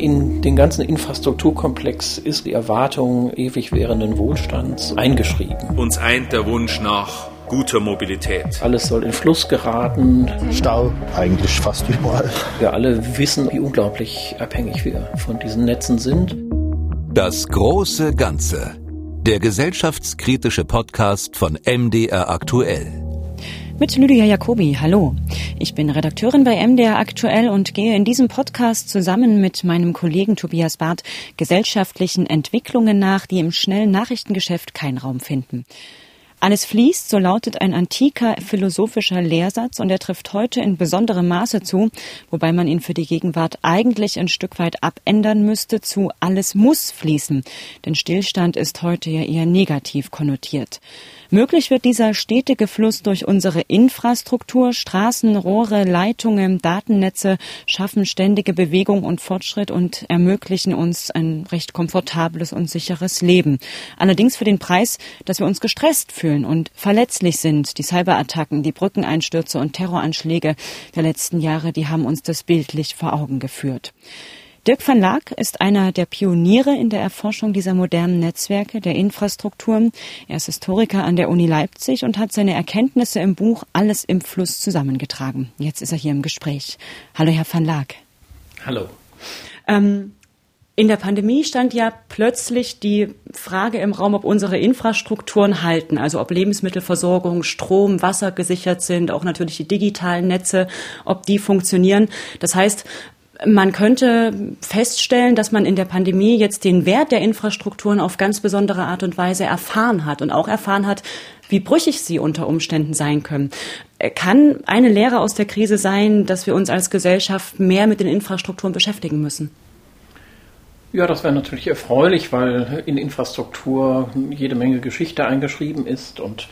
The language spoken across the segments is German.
In den ganzen Infrastrukturkomplex ist die Erwartung ewig währenden Wohlstands eingeschrieben. Uns eint der Wunsch nach guter Mobilität. Alles soll in Fluss geraten. Stau eigentlich fast überall. Wir alle wissen, wie unglaublich abhängig wir von diesen Netzen sind. Das große Ganze. Der gesellschaftskritische Podcast von MDR aktuell. Mit Lydia Jacobi, hallo. Ich bin Redakteurin bei MDR aktuell und gehe in diesem Podcast zusammen mit meinem Kollegen Tobias Barth gesellschaftlichen Entwicklungen nach, die im schnellen Nachrichtengeschäft keinen Raum finden. Alles fließt, so lautet ein antiker philosophischer Lehrsatz und er trifft heute in besonderem Maße zu, wobei man ihn für die Gegenwart eigentlich ein Stück weit abändern müsste zu alles muss fließen, denn Stillstand ist heute ja eher negativ konnotiert. Möglich wird dieser stetige Fluss durch unsere Infrastruktur, Straßen, Rohre, Leitungen, Datennetze schaffen ständige Bewegung und Fortschritt und ermöglichen uns ein recht komfortables und sicheres Leben. Allerdings für den Preis, dass wir uns gestresst fühlen und verletzlich sind. Die Cyberattacken, die Brückeneinstürze und Terroranschläge der letzten Jahre, die haben uns das bildlich vor Augen geführt. Dirk van Laak ist einer der Pioniere in der Erforschung dieser modernen Netzwerke, der Infrastrukturen. Er ist Historiker an der Uni Leipzig und hat seine Erkenntnisse im Buch Alles im Fluss zusammengetragen. Jetzt ist er hier im Gespräch. Hallo, Herr van Laak. Hallo. Ähm, in der Pandemie stand ja plötzlich die Frage im Raum, ob unsere Infrastrukturen halten, also ob Lebensmittelversorgung, Strom, Wasser gesichert sind, auch natürlich die digitalen Netze, ob die funktionieren. Das heißt, man könnte feststellen, dass man in der Pandemie jetzt den Wert der Infrastrukturen auf ganz besondere Art und Weise erfahren hat und auch erfahren hat, wie brüchig sie unter Umständen sein können. Kann eine Lehre aus der Krise sein, dass wir uns als Gesellschaft mehr mit den Infrastrukturen beschäftigen müssen? Ja, das wäre natürlich erfreulich, weil in Infrastruktur jede Menge Geschichte eingeschrieben ist und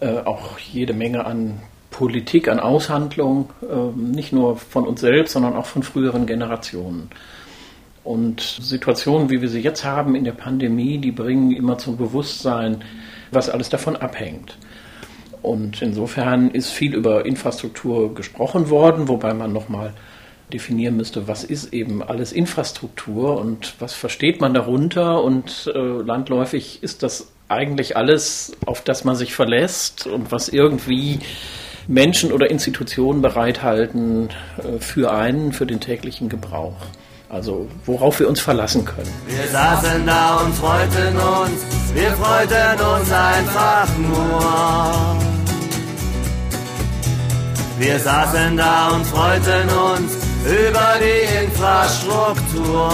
äh, auch jede Menge an Politik, an Aushandlung, ähm, nicht nur von uns selbst, sondern auch von früheren Generationen. Und Situationen, wie wir sie jetzt haben in der Pandemie, die bringen immer zum Bewusstsein, was alles davon abhängt. Und insofern ist viel über Infrastruktur gesprochen worden, wobei man nochmal definieren müsste, was ist eben alles Infrastruktur und was versteht man darunter. Und äh, landläufig ist das eigentlich alles, auf das man sich verlässt und was irgendwie Menschen oder Institutionen bereithalten äh, für einen, für den täglichen Gebrauch. Also worauf wir uns verlassen können. Wir saßen da und freuten uns, wir freuten uns einfach nur. Wir saßen da und freuten uns über die Infrastruktur.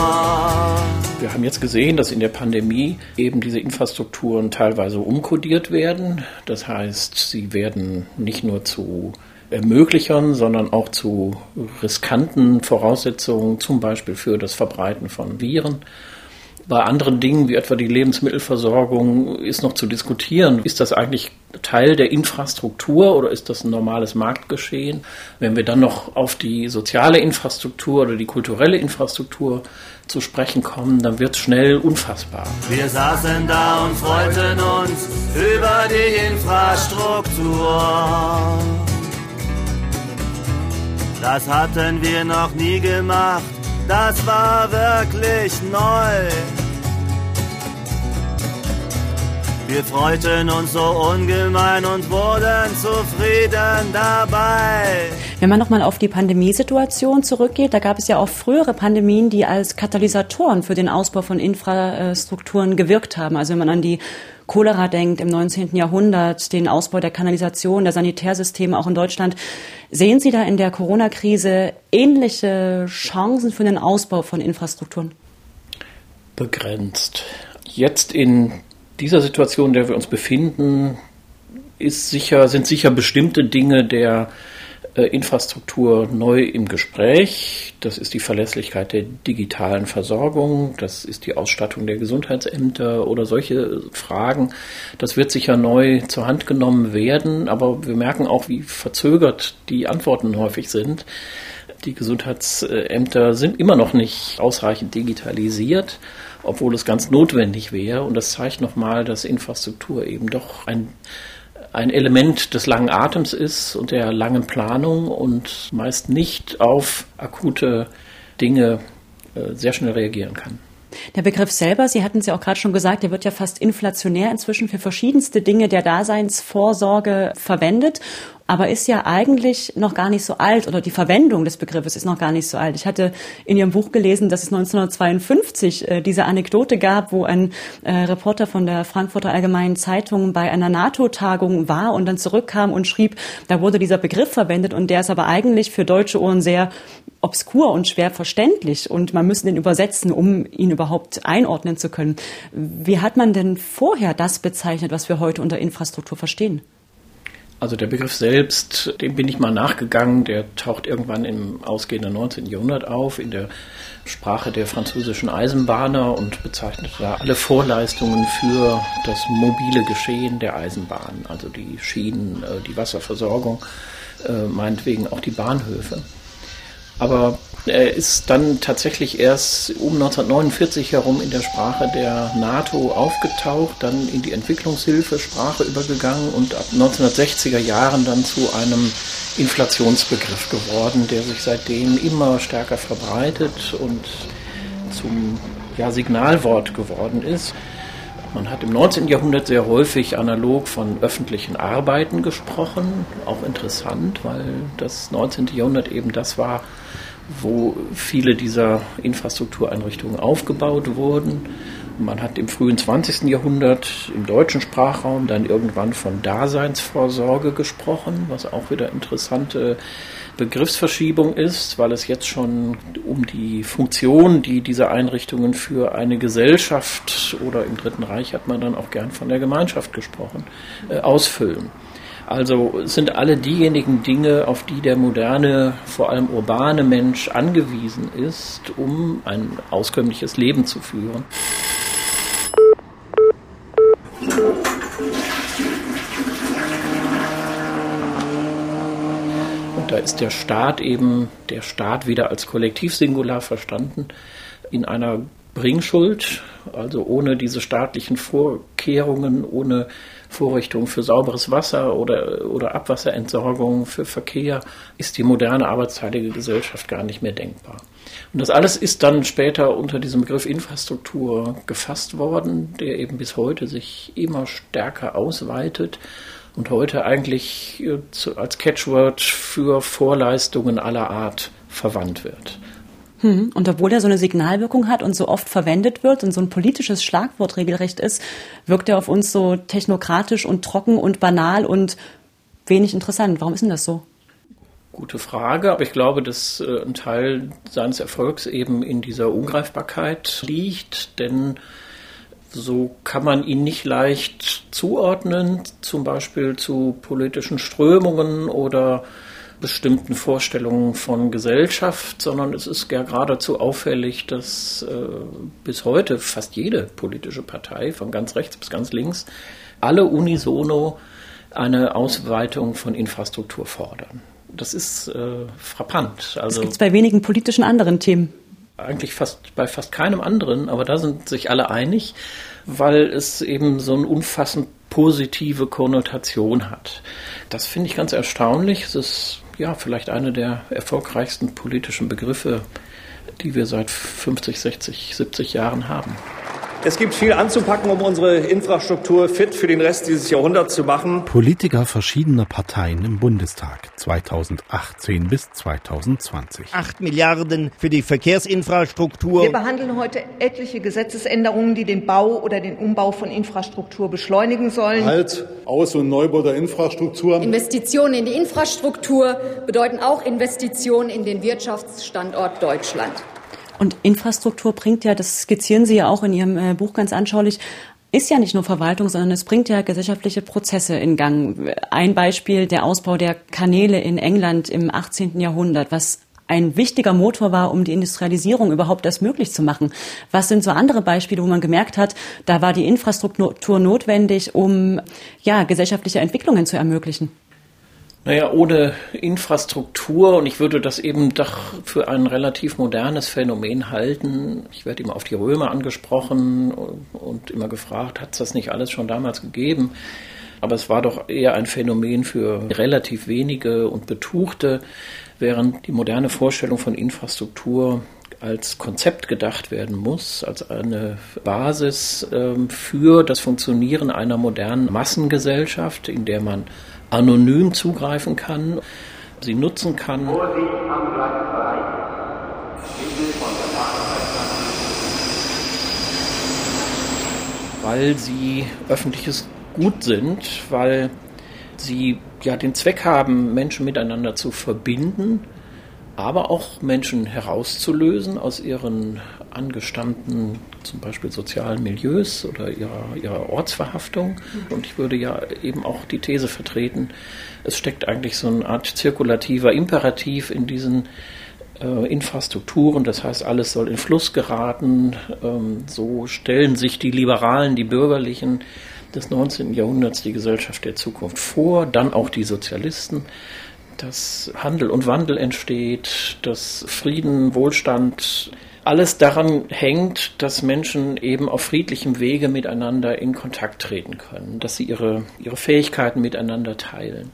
Wir haben jetzt gesehen, dass in der Pandemie eben diese Infrastrukturen teilweise umkodiert werden. Das heißt, sie werden nicht nur zu Ermöglichern, sondern auch zu riskanten Voraussetzungen, zum Beispiel für das Verbreiten von Viren. Bei anderen Dingen, wie etwa die Lebensmittelversorgung, ist noch zu diskutieren. Ist das eigentlich Teil der Infrastruktur oder ist das ein normales Marktgeschehen? Wenn wir dann noch auf die soziale Infrastruktur oder die kulturelle Infrastruktur zu sprechen kommen, dann wird es schnell unfassbar. Wir saßen da und freuten uns über die Infrastruktur. Das hatten wir noch nie gemacht das war wirklich neu. Wir freuten uns so ungemein und wurden zufrieden dabei. Wenn man nochmal auf die Pandemiesituation zurückgeht, da gab es ja auch frühere Pandemien, die als Katalysatoren für den Ausbau von Infrastrukturen gewirkt haben. Also wenn man an die Cholera denkt im 19. Jahrhundert, den Ausbau der Kanalisation, der Sanitärsysteme auch in Deutschland. Sehen Sie da in der Corona-Krise ähnliche Chancen für den Ausbau von Infrastrukturen? Begrenzt. Jetzt in dieser Situation, in der wir uns befinden, sicher, sind sicher bestimmte Dinge der Infrastruktur neu im Gespräch. Das ist die Verlässlichkeit der digitalen Versorgung, das ist die Ausstattung der Gesundheitsämter oder solche Fragen. Das wird sicher neu zur Hand genommen werden, aber wir merken auch, wie verzögert die Antworten häufig sind. Die Gesundheitsämter sind immer noch nicht ausreichend digitalisiert, obwohl es ganz notwendig wäre. Und das zeigt nochmal, dass Infrastruktur eben doch ein ein Element des langen Atems ist und der langen Planung und meist nicht auf akute Dinge äh, sehr schnell reagieren kann. Der Begriff selber, Sie hatten es ja auch gerade schon gesagt, der wird ja fast inflationär inzwischen für verschiedenste Dinge der Daseinsvorsorge verwendet aber ist ja eigentlich noch gar nicht so alt oder die Verwendung des Begriffes ist noch gar nicht so alt. Ich hatte in Ihrem Buch gelesen, dass es 1952 äh, diese Anekdote gab, wo ein äh, Reporter von der Frankfurter Allgemeinen Zeitung bei einer NATO-Tagung war und dann zurückkam und schrieb, da wurde dieser Begriff verwendet und der ist aber eigentlich für deutsche Ohren sehr obskur und schwer verständlich und man müsste den übersetzen, um ihn überhaupt einordnen zu können. Wie hat man denn vorher das bezeichnet, was wir heute unter Infrastruktur verstehen? Also der Begriff selbst, dem bin ich mal nachgegangen, der taucht irgendwann im ausgehenden 19. Jahrhundert auf in der Sprache der französischen Eisenbahner und bezeichnet da alle Vorleistungen für das mobile Geschehen der Eisenbahn, also die Schienen, äh, die Wasserversorgung, äh, meinetwegen auch die Bahnhöfe. Aber er ist dann tatsächlich erst um 1949 herum in der Sprache der NATO aufgetaucht, dann in die Entwicklungshilfesprache übergegangen und ab 1960er Jahren dann zu einem Inflationsbegriff geworden, der sich seitdem immer stärker verbreitet und zum ja, Signalwort geworden ist. Man hat im 19. Jahrhundert sehr häufig analog von öffentlichen Arbeiten gesprochen, auch interessant, weil das 19. Jahrhundert eben das war, wo viele dieser Infrastruktureinrichtungen aufgebaut wurden. Man hat im frühen 20. Jahrhundert im deutschen Sprachraum dann irgendwann von Daseinsvorsorge gesprochen, was auch wieder interessante Begriffsverschiebung ist, weil es jetzt schon um die Funktion, die diese Einrichtungen für eine Gesellschaft oder im Dritten Reich hat man dann auch gern von der Gemeinschaft gesprochen, äh, ausfüllen. Also sind alle diejenigen Dinge, auf die der moderne, vor allem urbane Mensch angewiesen ist, um ein auskömmliches Leben zu führen. Und da ist der Staat eben, der Staat wieder als Kollektivsingular verstanden, in einer Bringschuld, also ohne diese staatlichen Vorkehrungen, ohne Vorrichtungen für sauberes Wasser oder, oder Abwasserentsorgung für Verkehr, ist die moderne arbeitsteilige Gesellschaft gar nicht mehr denkbar. Und das alles ist dann später unter diesem Begriff Infrastruktur gefasst worden, der eben bis heute sich immer stärker ausweitet und heute eigentlich äh, als Catchword für Vorleistungen aller Art verwandt wird. Hm. Und obwohl er so eine Signalwirkung hat und so oft verwendet wird und so ein politisches Schlagwort regelrecht ist, wirkt er auf uns so technokratisch und trocken und banal und wenig interessant. Warum ist denn das so? Gute Frage, aber ich glaube, dass äh, ein Teil seines Erfolgs eben in dieser Ungreifbarkeit liegt, denn so kann man ihn nicht leicht zuordnen, zum Beispiel zu politischen Strömungen oder bestimmten Vorstellungen von Gesellschaft, sondern es ist ja geradezu auffällig, dass äh, bis heute fast jede politische Partei, von ganz rechts bis ganz links, alle unisono eine Ausweitung von Infrastruktur fordern. Das ist äh, frappant. Also, das gibt es bei wenigen politischen anderen Themen. Eigentlich fast bei fast keinem anderen, aber da sind sich alle einig, weil es eben so eine umfassend positive Konnotation hat. Das finde ich ganz erstaunlich. Es ist ja, vielleicht eine der erfolgreichsten politischen Begriffe, die wir seit 50, 60, 70 Jahren haben. Es gibt viel anzupacken, um unsere Infrastruktur fit für den Rest dieses Jahrhunderts zu machen. Politiker verschiedener Parteien im Bundestag 2018 bis 2020. Acht Milliarden für die Verkehrsinfrastruktur. Wir behandeln heute etliche Gesetzesänderungen, die den Bau oder den Umbau von Infrastruktur beschleunigen sollen. Halt, Aus- und Neubau der Infrastruktur. Investitionen in die Infrastruktur bedeuten auch Investitionen in den Wirtschaftsstandort Deutschland. Und Infrastruktur bringt ja, das skizzieren Sie ja auch in Ihrem äh, Buch ganz anschaulich, ist ja nicht nur Verwaltung, sondern es bringt ja gesellschaftliche Prozesse in Gang. Ein Beispiel der Ausbau der Kanäle in England im 18. Jahrhundert, was ein wichtiger Motor war, um die Industrialisierung überhaupt erst möglich zu machen. Was sind so andere Beispiele, wo man gemerkt hat, da war die Infrastruktur notwendig, um ja, gesellschaftliche Entwicklungen zu ermöglichen? Naja, ohne Infrastruktur, und ich würde das eben doch für ein relativ modernes Phänomen halten. Ich werde immer auf die Römer angesprochen und immer gefragt, hat es das nicht alles schon damals gegeben? Aber es war doch eher ein Phänomen für relativ wenige und Betuchte, während die moderne Vorstellung von Infrastruktur als Konzept gedacht werden muss, als eine Basis ähm, für das Funktionieren einer modernen Massengesellschaft, in der man anonym zugreifen kann, sie nutzen kann. Weil sie öffentliches Gut sind, weil sie ja den Zweck haben, Menschen miteinander zu verbinden, aber auch Menschen herauszulösen aus ihren angestammten, zum Beispiel sozialen Milieus oder ihrer, ihrer Ortsverhaftung. Und ich würde ja eben auch die These vertreten, es steckt eigentlich so eine Art zirkulativer Imperativ in diesen äh, Infrastrukturen, das heißt, alles soll in Fluss geraten. Ähm, so stellen sich die Liberalen, die Bürgerlichen des 19. Jahrhunderts die Gesellschaft der Zukunft vor, dann auch die Sozialisten, dass Handel und Wandel entsteht, dass Frieden, Wohlstand, alles daran hängt, dass Menschen eben auf friedlichem Wege miteinander in Kontakt treten können, dass sie ihre, ihre Fähigkeiten miteinander teilen.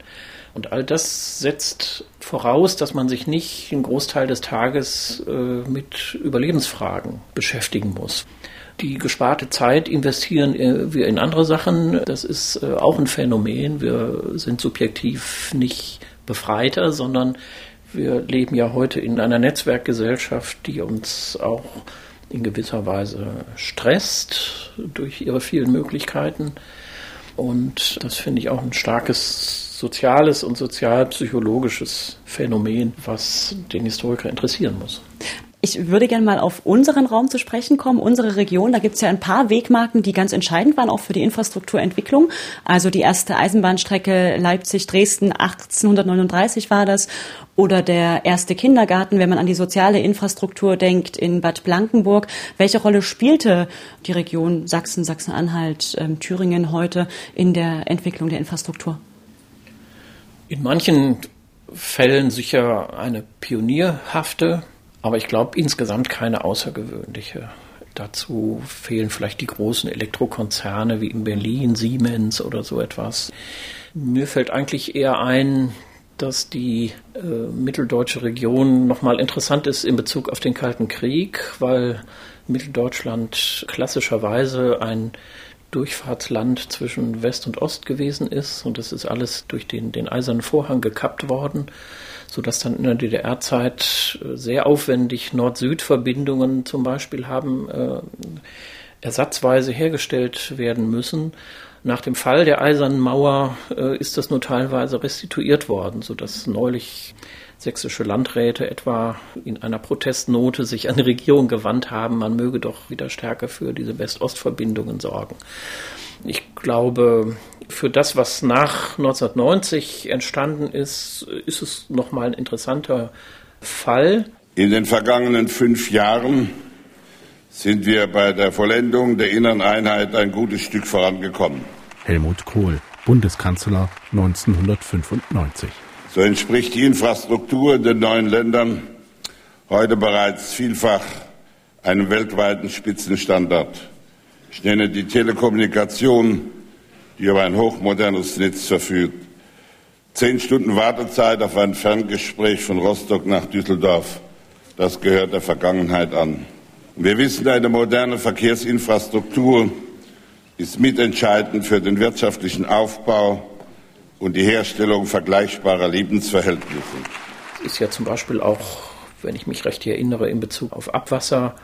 Und all das setzt voraus, dass man sich nicht einen Großteil des Tages äh, mit Überlebensfragen beschäftigen muss. Die gesparte Zeit investieren wir in andere Sachen. Das ist äh, auch ein Phänomen. Wir sind subjektiv nicht befreiter, sondern wir leben ja heute in einer Netzwerkgesellschaft, die uns auch in gewisser Weise stresst durch ihre vielen Möglichkeiten. Und das finde ich auch ein starkes soziales und sozialpsychologisches Phänomen, was den Historiker interessieren muss. Ich würde gerne mal auf unseren Raum zu sprechen kommen, unsere Region. Da gibt es ja ein paar Wegmarken, die ganz entscheidend waren, auch für die Infrastrukturentwicklung. Also die erste Eisenbahnstrecke Leipzig-Dresden 1839 war das. Oder der erste Kindergarten, wenn man an die soziale Infrastruktur denkt, in Bad Blankenburg. Welche Rolle spielte die Region Sachsen, Sachsen-Anhalt, ähm, Thüringen heute in der Entwicklung der Infrastruktur? In manchen Fällen sicher eine pionierhafte aber ich glaube insgesamt keine außergewöhnliche. Dazu fehlen vielleicht die großen Elektrokonzerne wie in Berlin, Siemens oder so etwas. Mir fällt eigentlich eher ein, dass die äh, mitteldeutsche Region nochmal interessant ist in Bezug auf den Kalten Krieg, weil Mitteldeutschland klassischerweise ein Durchfahrtsland zwischen West und Ost gewesen ist und das ist alles durch den, den eisernen Vorhang gekappt worden sodass dann in der DDR-Zeit äh, sehr aufwendig Nord-Süd-Verbindungen zum Beispiel haben äh, ersatzweise hergestellt werden müssen. Nach dem Fall der Eisernen Mauer äh, ist das nur teilweise restituiert worden, sodass neulich sächsische Landräte etwa in einer Protestnote sich an die Regierung gewandt haben, man möge doch wieder stärker für diese West-Ost-Verbindungen sorgen. Ich glaube, für das, was nach 1990 entstanden ist, ist es nochmal ein interessanter Fall. In den vergangenen fünf Jahren sind wir bei der Vollendung der inneren Einheit ein gutes Stück vorangekommen. Helmut Kohl, Bundeskanzler 1995. So entspricht die Infrastruktur in den neuen Ländern heute bereits vielfach einem weltweiten Spitzenstandard. Ich nenne die Telekommunikation, die über ein hochmodernes Netz verfügt. Zehn Stunden Wartezeit auf ein Ferngespräch von Rostock nach Düsseldorf, das gehört der Vergangenheit an. Wir wissen, eine moderne Verkehrsinfrastruktur ist mitentscheidend für den wirtschaftlichen Aufbau und die Herstellung vergleichbarer Lebensverhältnisse. Es ist ja zum Beispiel auch, wenn ich mich recht erinnere, in Bezug auf Abwasser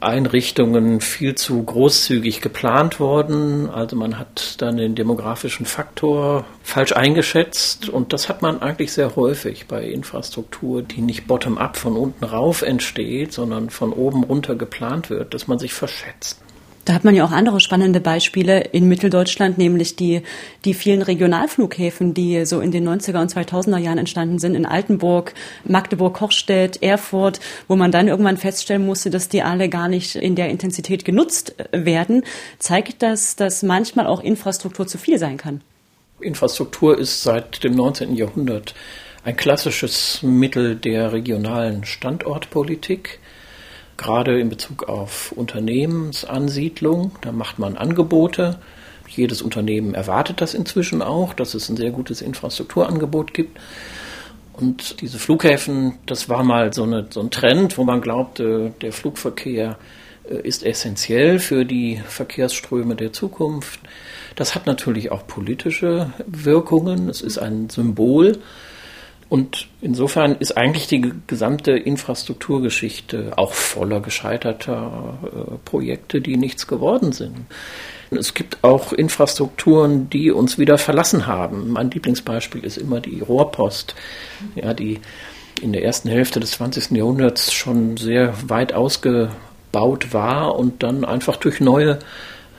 Einrichtungen viel zu großzügig geplant worden. Also man hat dann den demografischen Faktor falsch eingeschätzt und das hat man eigentlich sehr häufig bei Infrastruktur, die nicht bottom-up von unten rauf entsteht, sondern von oben runter geplant wird, dass man sich verschätzt. Da hat man ja auch andere spannende Beispiele in Mitteldeutschland, nämlich die, die vielen Regionalflughäfen, die so in den 90er und 2000er Jahren entstanden sind, in Altenburg, Magdeburg, Kochstedt, Erfurt, wo man dann irgendwann feststellen musste, dass die alle gar nicht in der Intensität genutzt werden. Zeigt das, dass manchmal auch Infrastruktur zu viel sein kann? Infrastruktur ist seit dem 19. Jahrhundert ein klassisches Mittel der regionalen Standortpolitik gerade in Bezug auf Unternehmensansiedlung. Da macht man Angebote. Jedes Unternehmen erwartet das inzwischen auch, dass es ein sehr gutes Infrastrukturangebot gibt. Und diese Flughäfen, das war mal so, eine, so ein Trend, wo man glaubte, der Flugverkehr äh, ist essentiell für die Verkehrsströme der Zukunft. Das hat natürlich auch politische Wirkungen. Es ist ein Symbol. Und insofern ist eigentlich die gesamte Infrastrukturgeschichte auch voller gescheiterter äh, Projekte, die nichts geworden sind. Es gibt auch Infrastrukturen, die uns wieder verlassen haben. Mein Lieblingsbeispiel ist immer die Rohrpost, ja, die in der ersten Hälfte des 20. Jahrhunderts schon sehr weit ausgebaut war und dann einfach durch neue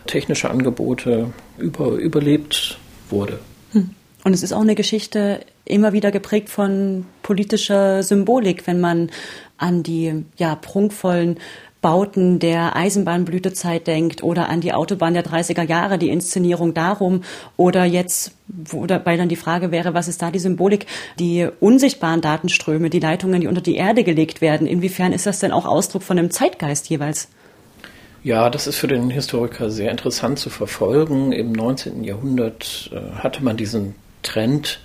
technische Angebote über, überlebt wurde. Hm. Und es ist auch eine Geschichte immer wieder geprägt von politischer Symbolik, wenn man an die ja, prunkvollen Bauten der Eisenbahnblütezeit denkt oder an die Autobahn der 30er Jahre, die Inszenierung darum oder jetzt, wo dabei dann die Frage wäre, was ist da die Symbolik, die unsichtbaren Datenströme, die Leitungen, die unter die Erde gelegt werden, inwiefern ist das denn auch Ausdruck von einem Zeitgeist jeweils? Ja, das ist für den Historiker sehr interessant zu verfolgen. Im 19. Jahrhundert äh, hatte man diesen Trend,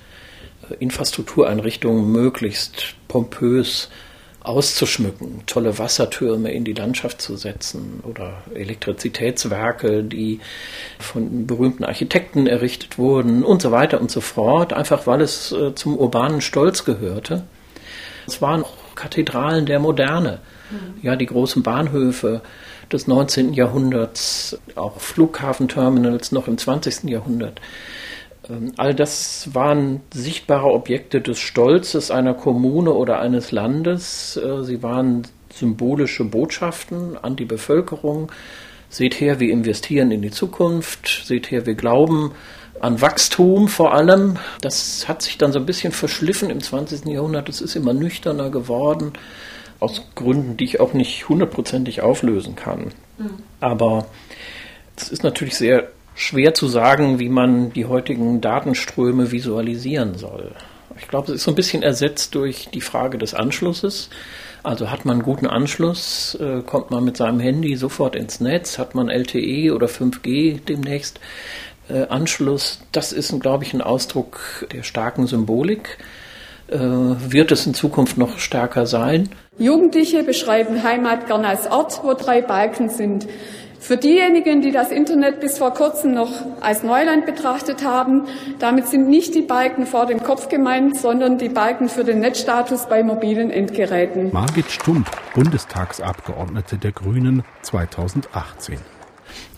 Infrastruktureinrichtungen möglichst pompös auszuschmücken, tolle Wassertürme in die Landschaft zu setzen oder Elektrizitätswerke, die von berühmten Architekten errichtet wurden und so weiter und so fort, einfach weil es äh, zum urbanen Stolz gehörte. Es waren auch Kathedralen der Moderne, mhm. ja, die großen Bahnhöfe des 19. Jahrhunderts, auch Flughafenterminals noch im 20. Jahrhundert. Ähm, all das waren sichtbare Objekte des Stolzes einer Kommune oder eines Landes. Äh, sie waren symbolische Botschaften an die Bevölkerung. Seht her, wir investieren in die Zukunft. Seht her, wir glauben an Wachstum vor allem. Das hat sich dann so ein bisschen verschliffen im 20. Jahrhundert. Es ist immer nüchterner geworden, aus Gründen, die ich auch nicht hundertprozentig auflösen kann. Mhm. Aber es ist natürlich sehr schwer zu sagen, wie man die heutigen Datenströme visualisieren soll. Ich glaube, es ist so ein bisschen ersetzt durch die Frage des Anschlusses. Also hat man einen guten Anschluss, äh, kommt man mit seinem Handy sofort ins Netz, hat man LTE oder 5G demnächst äh, Anschluss. Das ist, glaube ich, ein Ausdruck der starken Symbolik. Äh, wird es in Zukunft noch stärker sein? Jugendliche beschreiben Heimat gern als Ort, wo drei Balken sind. Für diejenigen, die das Internet bis vor kurzem noch als Neuland betrachtet haben, damit sind nicht die Balken vor dem Kopf gemeint, sondern die Balken für den Netzstatus bei mobilen Endgeräten. Margit Stump, Bundestagsabgeordnete der Grünen 2018.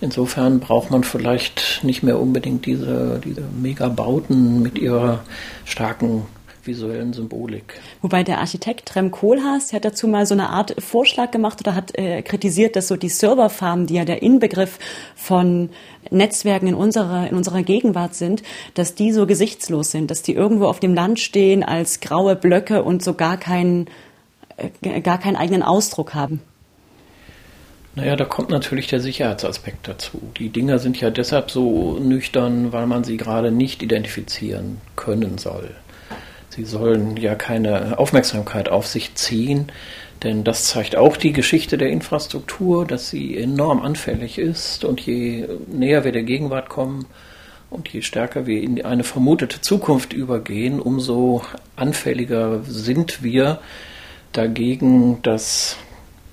Insofern braucht man vielleicht nicht mehr unbedingt diese, diese Megabauten mit ihrer starken visuellen Symbolik. Wobei der Architekt Trem Kohlhaas hat dazu mal so eine Art Vorschlag gemacht oder hat äh, kritisiert, dass so die Serverfarmen, die ja der Inbegriff von Netzwerken in unserer, in unserer Gegenwart sind, dass die so gesichtslos sind, dass die irgendwo auf dem Land stehen als graue Blöcke und so gar keinen, äh, gar keinen eigenen Ausdruck haben. Naja, da kommt natürlich der Sicherheitsaspekt dazu. Die Dinger sind ja deshalb so nüchtern, weil man sie gerade nicht identifizieren können soll. Sie sollen ja keine Aufmerksamkeit auf sich ziehen, denn das zeigt auch die Geschichte der Infrastruktur, dass sie enorm anfällig ist und je näher wir der Gegenwart kommen und je stärker wir in eine vermutete Zukunft übergehen, umso anfälliger sind wir dagegen, dass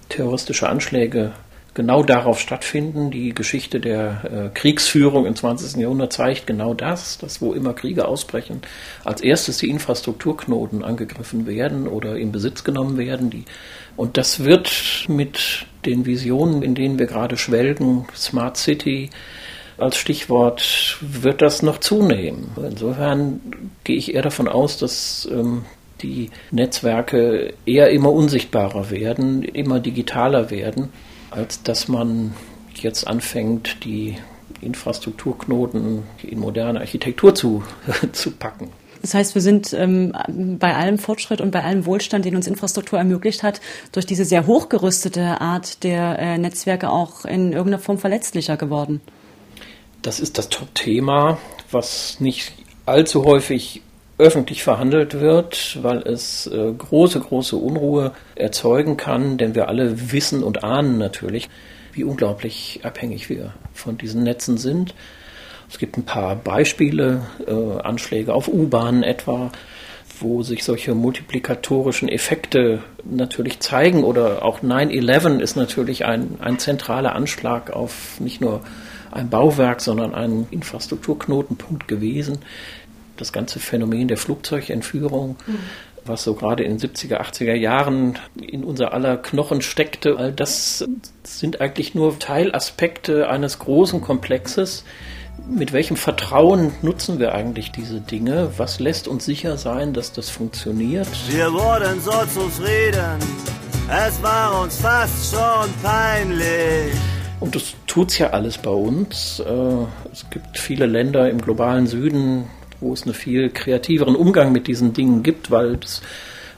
terroristische Anschläge genau darauf stattfinden. Die Geschichte der äh, Kriegsführung im 20. Jahrhundert zeigt genau das, dass wo immer Kriege ausbrechen, als erstes die Infrastrukturknoten angegriffen werden oder in Besitz genommen werden. Die, und das wird mit den Visionen, in denen wir gerade schwelgen, Smart City, als Stichwort wird das noch zunehmen. Insofern gehe ich eher davon aus, dass ähm, die Netzwerke eher immer unsichtbarer werden, immer digitaler werden als dass man jetzt anfängt, die Infrastrukturknoten in moderne Architektur zu, zu packen. Das heißt, wir sind ähm, bei allem Fortschritt und bei allem Wohlstand, den uns Infrastruktur ermöglicht hat, durch diese sehr hochgerüstete Art der äh, Netzwerke auch in irgendeiner Form verletzlicher geworden. Das ist das Top-Thema, was nicht allzu häufig öffentlich verhandelt wird, weil es äh, große, große Unruhe erzeugen kann, denn wir alle wissen und ahnen natürlich, wie unglaublich abhängig wir von diesen Netzen sind. Es gibt ein paar Beispiele, äh, Anschläge auf U-Bahnen etwa, wo sich solche multiplikatorischen Effekte natürlich zeigen. Oder auch 9-11 ist natürlich ein, ein zentraler Anschlag auf nicht nur ein Bauwerk, sondern einen Infrastrukturknotenpunkt gewesen. Das ganze Phänomen der Flugzeugentführung, mhm. was so gerade in den 70er, 80er Jahren in unser aller Knochen steckte, all das sind eigentlich nur Teilaspekte eines großen Komplexes, mit welchem Vertrauen nutzen wir eigentlich diese Dinge? Was lässt uns sicher sein, dass das funktioniert? Wir wurden so zufrieden, es war uns fast schon peinlich. Und das tut es ja alles bei uns. Äh, es gibt viele Länder im globalen Süden, wo es einen viel kreativeren Umgang mit diesen Dingen gibt, weil das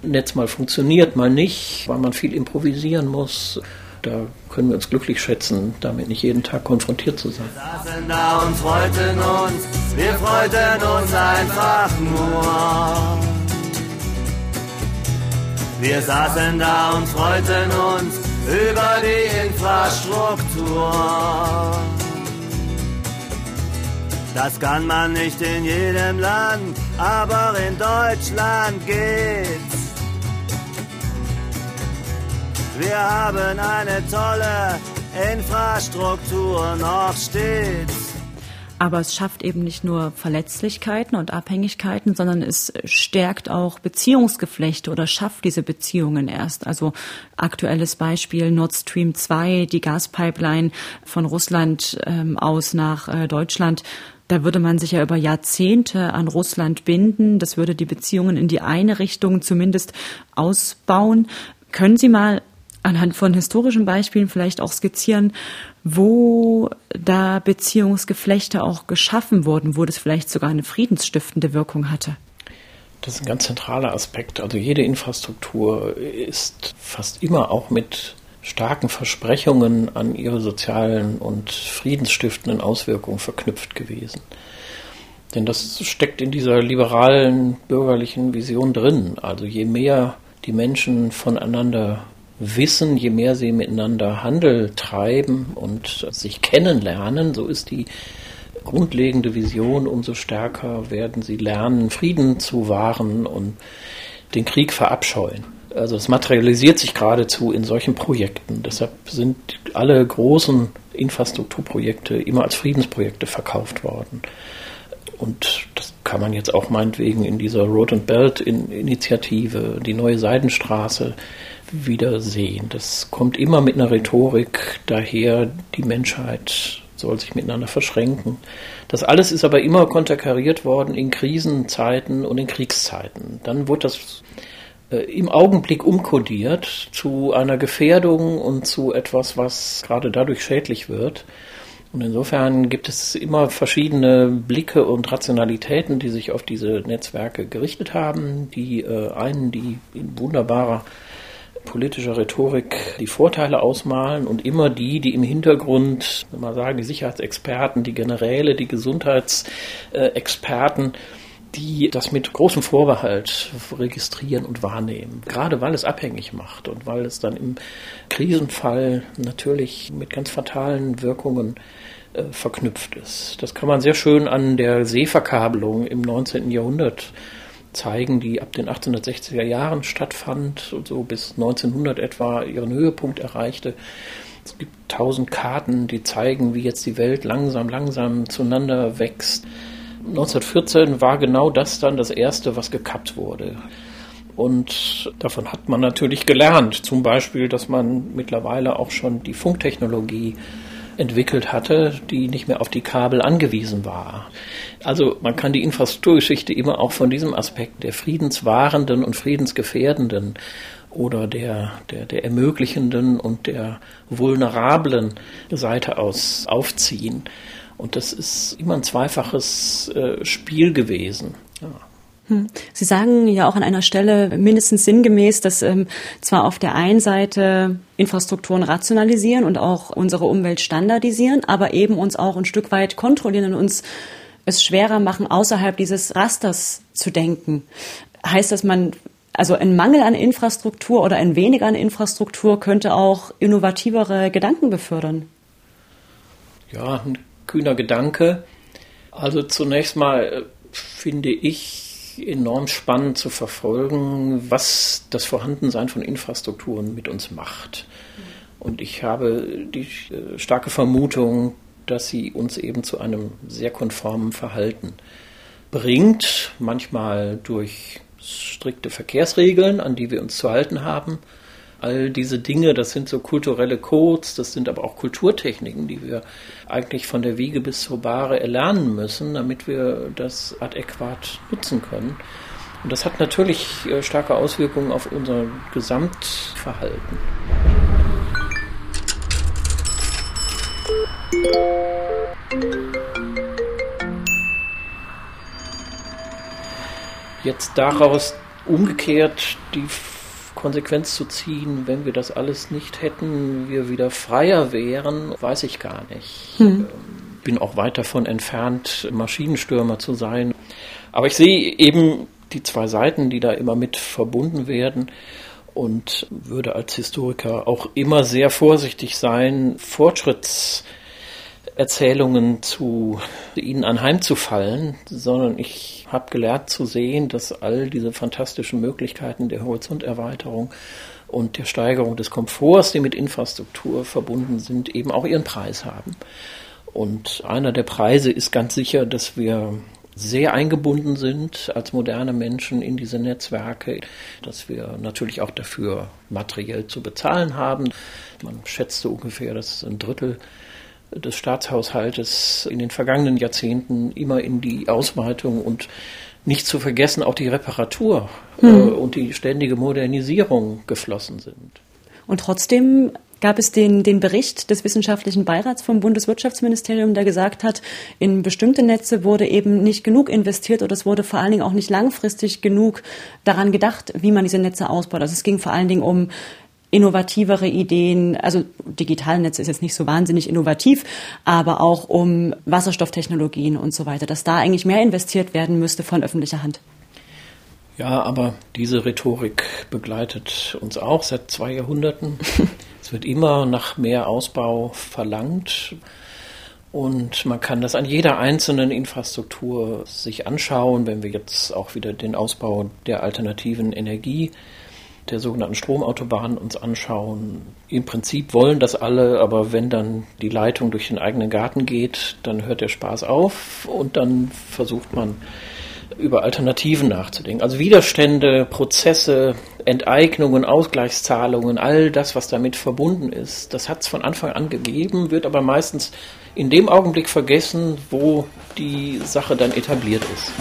Netz mal funktioniert, mal nicht, weil man viel improvisieren muss da können wir uns glücklich schätzen, damit nicht jeden Tag konfrontiert zu sein. Wir saßen da und freuten uns, wir freuten uns einfach nur. Wir saßen da und freuten uns über die Infrastruktur. Das kann man nicht in jedem Land, aber in Deutschland geht's. Wir haben eine tolle Infrastruktur noch stets. Aber es schafft eben nicht nur Verletzlichkeiten und Abhängigkeiten, sondern es stärkt auch Beziehungsgeflechte oder schafft diese Beziehungen erst. Also aktuelles Beispiel Nord Stream 2, die Gaspipeline von Russland ähm, aus nach äh, Deutschland. Da würde man sich ja über Jahrzehnte an Russland binden. Das würde die Beziehungen in die eine Richtung zumindest ausbauen. Können Sie mal anhand von historischen Beispielen vielleicht auch skizzieren, wo da Beziehungsgeflechte auch geschaffen wurden, wo das vielleicht sogar eine friedensstiftende Wirkung hatte? Das ist ein ganz zentraler Aspekt. Also jede Infrastruktur ist fast immer auch mit starken Versprechungen an ihre sozialen und friedensstiftenden Auswirkungen verknüpft gewesen. Denn das steckt in dieser liberalen bürgerlichen Vision drin. Also je mehr die Menschen voneinander wissen, je mehr sie miteinander Handel treiben und sich kennenlernen, so ist die grundlegende Vision, umso stärker werden sie lernen, Frieden zu wahren und den Krieg verabscheuen. Also es materialisiert sich geradezu in solchen Projekten. Deshalb sind alle großen Infrastrukturprojekte immer als Friedensprojekte verkauft worden. Und das kann man jetzt auch meinetwegen in dieser Road and Belt Initiative, die neue Seidenstraße, wiedersehen. Das kommt immer mit einer Rhetorik daher, die Menschheit soll sich miteinander verschränken. Das alles ist aber immer konterkariert worden in Krisenzeiten und in Kriegszeiten. Dann wurde das im Augenblick umkodiert zu einer Gefährdung und zu etwas, was gerade dadurch schädlich wird. Und insofern gibt es immer verschiedene Blicke und Rationalitäten, die sich auf diese Netzwerke gerichtet haben. Die äh, einen, die in wunderbarer politischer Rhetorik die Vorteile ausmalen und immer die, die im Hintergrund, mal sagen, die Sicherheitsexperten, die Generäle, die Gesundheitsexperten, die das mit großem Vorbehalt registrieren und wahrnehmen. Gerade weil es abhängig macht und weil es dann im Krisenfall natürlich mit ganz fatalen Wirkungen äh, verknüpft ist. Das kann man sehr schön an der Seeverkabelung im 19. Jahrhundert zeigen, die ab den 1860er Jahren stattfand und so bis 1900 etwa ihren Höhepunkt erreichte. Es gibt tausend Karten, die zeigen, wie jetzt die Welt langsam, langsam zueinander wächst. 1914 war genau das dann das erste, was gekappt wurde. Und davon hat man natürlich gelernt. Zum Beispiel, dass man mittlerweile auch schon die Funktechnologie entwickelt hatte, die nicht mehr auf die Kabel angewiesen war. Also man kann die Infrastrukturgeschichte immer auch von diesem Aspekt der friedenswahrenden und friedensgefährdenden oder der, der, der ermöglichenden und der vulnerablen Seite aus aufziehen. Und das ist immer ein zweifaches äh, Spiel gewesen. Ja. Hm. Sie sagen ja auch an einer Stelle mindestens sinngemäß, dass ähm, zwar auf der einen Seite Infrastrukturen rationalisieren und auch unsere Umwelt standardisieren, aber eben uns auch ein Stück weit kontrollieren und uns es schwerer machen, außerhalb dieses Rasters zu denken. Heißt das, man also ein Mangel an Infrastruktur oder ein weniger an Infrastruktur könnte auch innovativere Gedanken befördern? Ja, ein kühner Gedanke. Also zunächst mal äh, finde ich enorm spannend zu verfolgen, was das Vorhandensein von Infrastrukturen mit uns macht. Und ich habe die äh, starke Vermutung, dass sie uns eben zu einem sehr konformen Verhalten bringt, manchmal durch strikte Verkehrsregeln, an die wir uns zu halten haben. All diese Dinge, das sind so kulturelle Codes, das sind aber auch Kulturtechniken, die wir eigentlich von der Wiege bis zur Bahre erlernen müssen, damit wir das adäquat nutzen können. Und das hat natürlich äh, starke Auswirkungen auf unser Gesamtverhalten. Jetzt daraus umgekehrt die Konsequenz zu ziehen, wenn wir das alles nicht hätten, wir wieder freier wären, weiß ich gar nicht. Hm. Bin auch weit davon entfernt, Maschinenstürmer zu sein. Aber ich sehe eben die zwei Seiten, die da immer mit verbunden werden und würde als Historiker auch immer sehr vorsichtig sein, Fortschrittserzählungen zu ihnen anheimzufallen, sondern ich habe gelernt zu sehen, dass all diese fantastischen Möglichkeiten der Horizonterweiterung und der Steigerung des Komforts, die mit Infrastruktur verbunden sind, eben auch ihren Preis haben. Und einer der Preise ist ganz sicher, dass wir sehr eingebunden sind als moderne Menschen in diese Netzwerke, dass wir natürlich auch dafür materiell zu bezahlen haben. Man schätzte ungefähr, dass ein Drittel des Staatshaushaltes in den vergangenen Jahrzehnten immer in die Ausweitung und nicht zu vergessen auch die Reparatur hm. und die ständige Modernisierung geflossen sind. Und trotzdem gab es den, den Bericht des Wissenschaftlichen Beirats vom Bundeswirtschaftsministerium, der gesagt hat, in bestimmte Netze wurde eben nicht genug investiert oder es wurde vor allen Dingen auch nicht langfristig genug daran gedacht, wie man diese Netze ausbaut. Also es ging vor allen Dingen um innovativere Ideen, also Digitalnetze ist jetzt nicht so wahnsinnig innovativ, aber auch um Wasserstofftechnologien und so weiter, dass da eigentlich mehr investiert werden müsste von öffentlicher Hand. Ja, aber diese Rhetorik begleitet uns auch seit zwei Jahrhunderten. es wird immer nach mehr Ausbau verlangt. Und man kann das an jeder einzelnen Infrastruktur sich anschauen, wenn wir jetzt auch wieder den Ausbau der alternativen Energie, der sogenannten Stromautobahnen uns anschauen. Im Prinzip wollen das alle, aber wenn dann die Leitung durch den eigenen Garten geht, dann hört der Spaß auf und dann versucht man über Alternativen nachzudenken. Also Widerstände, Prozesse, Enteignungen, Ausgleichszahlungen, all das, was damit verbunden ist, das hat es von Anfang an gegeben, wird aber meistens in dem Augenblick vergessen, wo die Sache dann etabliert ist.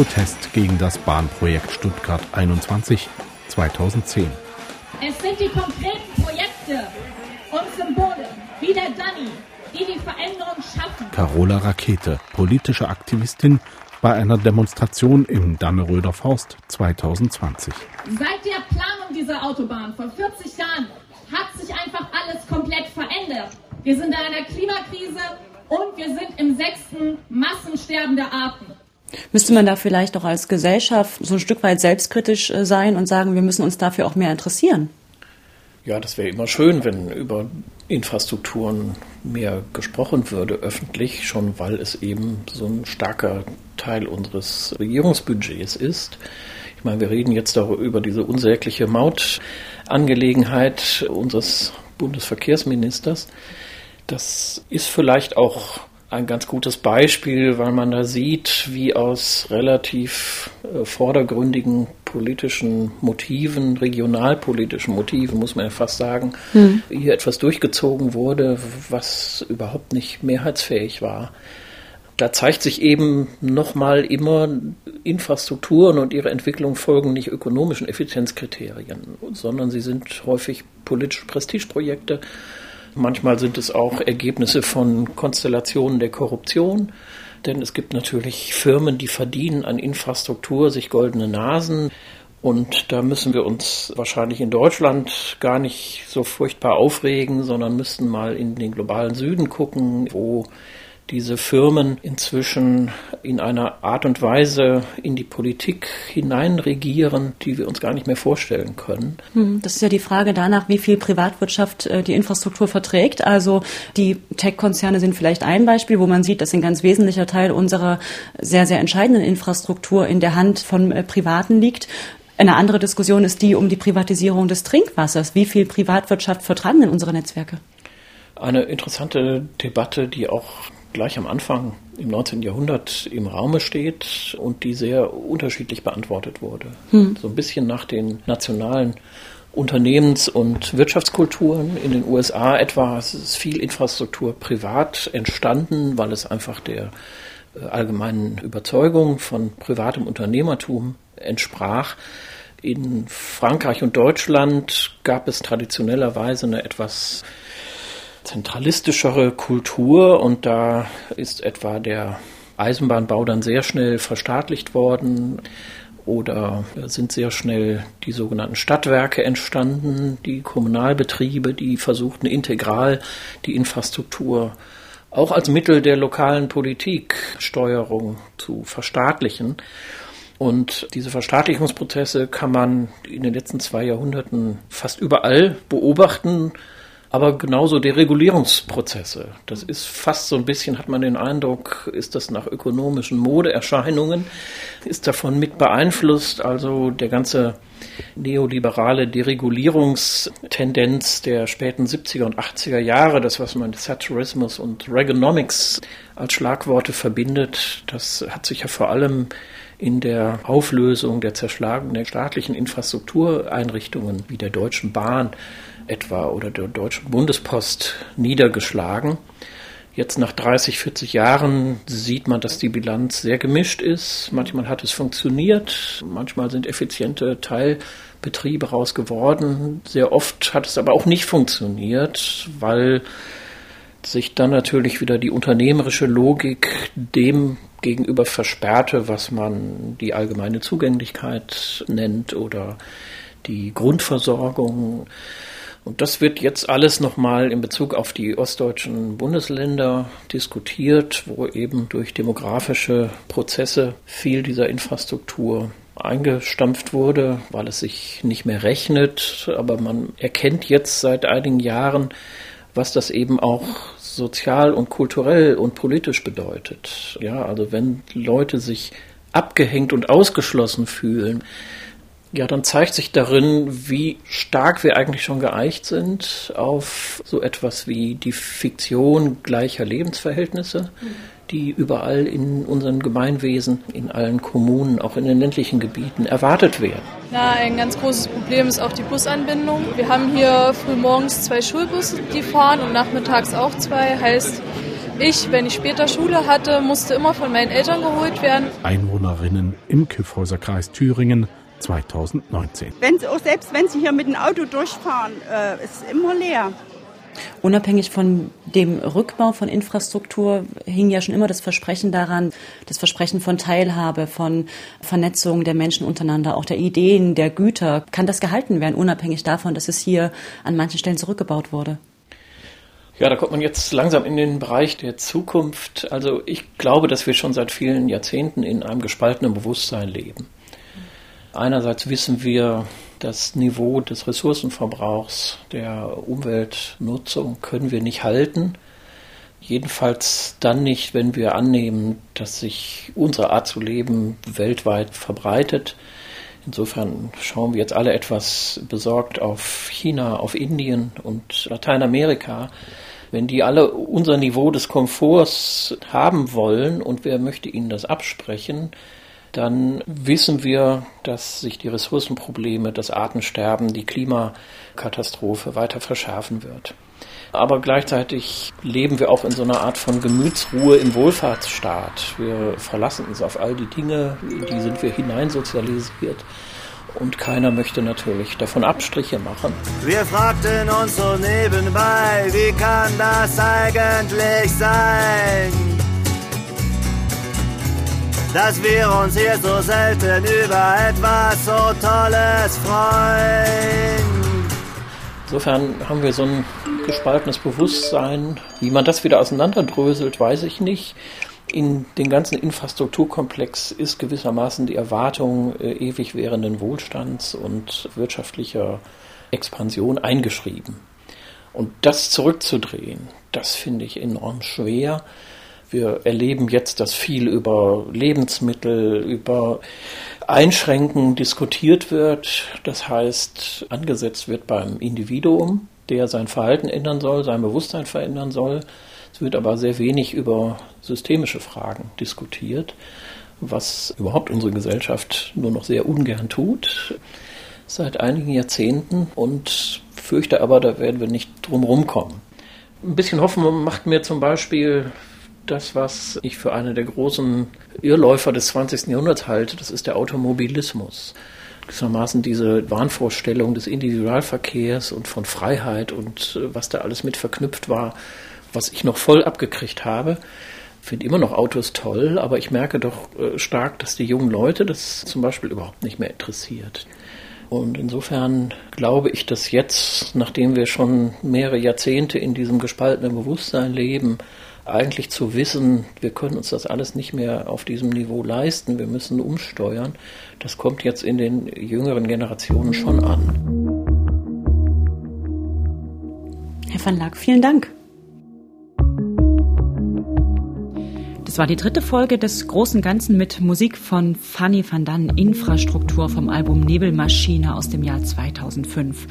Protest gegen das Bahnprojekt Stuttgart 21 2010. Es sind die konkreten Projekte und Symbole wie der Danny, die die Veränderung schaffen. Carola Rakete, politische Aktivistin bei einer Demonstration im Dammeröder Forst 2020. Seit der Planung dieser Autobahn vor 40 Jahren hat sich einfach alles komplett verändert. Wir sind in einer Klimakrise und wir sind im sechsten Massensterben der Arten. Müsste man da vielleicht auch als Gesellschaft so ein Stück weit selbstkritisch äh, sein und sagen, wir müssen uns dafür auch mehr interessieren? Ja, das wäre immer schön, wenn über Infrastrukturen mehr gesprochen würde, öffentlich, schon weil es eben so ein starker Teil unseres Regierungsbudgets ist. Ich meine, wir reden jetzt darüber über diese unsägliche Mautangelegenheit unseres Bundesverkehrsministers. Das ist vielleicht auch ein ganz gutes Beispiel, weil man da sieht, wie aus relativ äh, vordergründigen politischen Motiven, regionalpolitischen Motiven, muss man ja fast sagen, hm. hier etwas durchgezogen wurde, was überhaupt nicht mehrheitsfähig war. Da zeigt sich eben nochmal immer, Infrastrukturen und ihre Entwicklung folgen nicht ökonomischen Effizienzkriterien, sondern sie sind häufig politische Prestigeprojekte Manchmal sind es auch Ergebnisse von Konstellationen der Korruption. Denn es gibt natürlich Firmen, die verdienen an Infrastruktur sich goldene Nasen. Und da müssen wir uns wahrscheinlich in Deutschland gar nicht so furchtbar aufregen, sondern müssten mal in den globalen Süden gucken, wo diese Firmen inzwischen in einer Art und Weise in die Politik hineinregieren, die wir uns gar nicht mehr vorstellen können. Hm, das ist ja die Frage danach, wie viel Privatwirtschaft äh, die Infrastruktur verträgt. Also die Tech-Konzerne sind vielleicht ein Beispiel, wo man sieht, dass ein ganz wesentlicher Teil unserer sehr, sehr entscheidenden Infrastruktur in der Hand von äh, Privaten liegt. Eine andere Diskussion ist die um die Privatisierung des Trinkwassers. Wie viel Privatwirtschaft vertragen denn unsere Netzwerke? Eine interessante Debatte, die auch gleich am Anfang im 19. Jahrhundert im Raume steht und die sehr unterschiedlich beantwortet wurde. Hm. So ein bisschen nach den nationalen Unternehmens- und Wirtschaftskulturen. In den USA etwa ist viel Infrastruktur privat entstanden, weil es einfach der äh, allgemeinen Überzeugung von privatem Unternehmertum entsprach. In Frankreich und Deutschland gab es traditionellerweise eine etwas zentralistischere Kultur und da ist etwa der Eisenbahnbau dann sehr schnell verstaatlicht worden oder sind sehr schnell die sogenannten Stadtwerke entstanden, die Kommunalbetriebe, die versuchten integral die Infrastruktur auch als Mittel der lokalen Politiksteuerung zu verstaatlichen. Und diese Verstaatlichungsprozesse kann man in den letzten zwei Jahrhunderten fast überall beobachten aber genauso Deregulierungsprozesse. Das ist fast so ein bisschen, hat man den Eindruck, ist das nach ökonomischen Modeerscheinungen, ist davon mit beeinflusst. Also der ganze neoliberale Deregulierungstendenz der späten 70er und 80er Jahre, das was man Thatcherismus und Reaganomics als Schlagworte verbindet, das hat sich ja vor allem in der Auflösung der zerschlagenen staatlichen Infrastruktureinrichtungen wie der Deutschen Bahn etwa oder der Deutschen Bundespost niedergeschlagen. Jetzt nach 30, 40 Jahren sieht man, dass die Bilanz sehr gemischt ist. Manchmal hat es funktioniert, manchmal sind effiziente Teilbetriebe raus geworden. Sehr oft hat es aber auch nicht funktioniert, weil sich dann natürlich wieder die unternehmerische Logik dem gegenüber versperrte, was man die allgemeine Zugänglichkeit nennt oder die Grundversorgung. Und das wird jetzt alles nochmal in Bezug auf die ostdeutschen Bundesländer diskutiert, wo eben durch demografische Prozesse viel dieser Infrastruktur eingestampft wurde, weil es sich nicht mehr rechnet. Aber man erkennt jetzt seit einigen Jahren, was das eben auch sozial und kulturell und politisch bedeutet. Ja, also wenn Leute sich abgehängt und ausgeschlossen fühlen, ja, dann zeigt sich darin, wie stark wir eigentlich schon geeicht sind auf so etwas wie die Fiktion gleicher Lebensverhältnisse, die überall in unseren Gemeinwesen, in allen Kommunen, auch in den ländlichen Gebieten erwartet werden. Ja, ein ganz großes Problem ist auch die Busanbindung. Wir haben hier frühmorgens zwei Schulbusse, die fahren und nachmittags auch zwei. Heißt, ich, wenn ich später Schule hatte, musste immer von meinen Eltern geholt werden. Einwohnerinnen im Kyffhäuserkreis Thüringen 2019. Wenn sie auch selbst wenn sie hier mit dem Auto durchfahren, äh, ist immer leer. Unabhängig von dem Rückbau von Infrastruktur hing ja schon immer das Versprechen daran, das Versprechen von Teilhabe, von Vernetzung der Menschen untereinander, auch der Ideen, der Güter. Kann das gehalten werden, unabhängig davon, dass es hier an manchen Stellen zurückgebaut wurde? Ja, da kommt man jetzt langsam in den Bereich der Zukunft. Also ich glaube, dass wir schon seit vielen Jahrzehnten in einem gespaltenen Bewusstsein leben. Einerseits wissen wir, das Niveau des Ressourcenverbrauchs der Umweltnutzung können wir nicht halten. Jedenfalls dann nicht, wenn wir annehmen, dass sich unsere Art zu leben weltweit verbreitet. Insofern schauen wir jetzt alle etwas besorgt auf China, auf Indien und Lateinamerika. Wenn die alle unser Niveau des Komforts haben wollen und wer möchte ihnen das absprechen, dann wissen wir, dass sich die Ressourcenprobleme, das Artensterben, die Klimakatastrophe weiter verschärfen wird. Aber gleichzeitig leben wir auch in so einer Art von Gemütsruhe im Wohlfahrtsstaat. Wir verlassen uns auf all die Dinge, in die sind wir hineinsozialisiert. Und keiner möchte natürlich davon Abstriche machen. Wir fragten uns so nebenbei, wie kann das eigentlich sein? Dass wir uns hier so selten über etwas so Tolles freuen. Insofern haben wir so ein gespaltenes Bewusstsein. Wie man das wieder auseinanderdröselt, weiß ich nicht. In den ganzen Infrastrukturkomplex ist gewissermaßen die Erwartung äh, ewig währenden Wohlstands und wirtschaftlicher Expansion eingeschrieben. Und das zurückzudrehen, das finde ich enorm schwer. Wir erleben jetzt, dass viel über Lebensmittel, über Einschränken diskutiert wird. Das heißt, angesetzt wird beim Individuum, der sein Verhalten ändern soll, sein Bewusstsein verändern soll. Es wird aber sehr wenig über systemische Fragen diskutiert, was überhaupt unsere Gesellschaft nur noch sehr ungern tut seit einigen Jahrzehnten und fürchte aber, da werden wir nicht drum rumkommen. Ein bisschen Hoffnung macht mir zum Beispiel das, was ich für eine der großen Irrläufer des 20. Jahrhunderts halte, das ist der Automobilismus. Gewissermaßen diese Wahnvorstellung des Individualverkehrs und von Freiheit und äh, was da alles mit verknüpft war, was ich noch voll abgekriegt habe. Ich finde immer noch Autos toll, aber ich merke doch äh, stark, dass die jungen Leute das zum Beispiel überhaupt nicht mehr interessiert. Und insofern glaube ich, dass jetzt, nachdem wir schon mehrere Jahrzehnte in diesem gespaltenen Bewusstsein leben, eigentlich zu wissen, wir können uns das alles nicht mehr auf diesem Niveau leisten, wir müssen umsteuern, das kommt jetzt in den jüngeren Generationen schon an. Herr van Laak, vielen Dank. Das war die dritte Folge des großen Ganzen mit Musik von Fanny van Dan Infrastruktur vom Album Nebelmaschine aus dem Jahr 2005.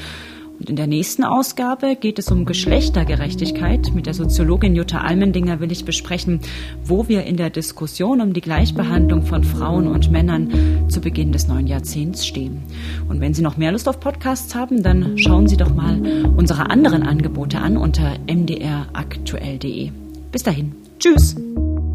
Und in der nächsten Ausgabe geht es um Geschlechtergerechtigkeit. Mit der Soziologin Jutta Almendinger will ich besprechen, wo wir in der Diskussion um die Gleichbehandlung von Frauen und Männern zu Beginn des neuen Jahrzehnts stehen. Und wenn Sie noch mehr Lust auf Podcasts haben, dann schauen Sie doch mal unsere anderen Angebote an unter mdraktuell.de. Bis dahin. Tschüss.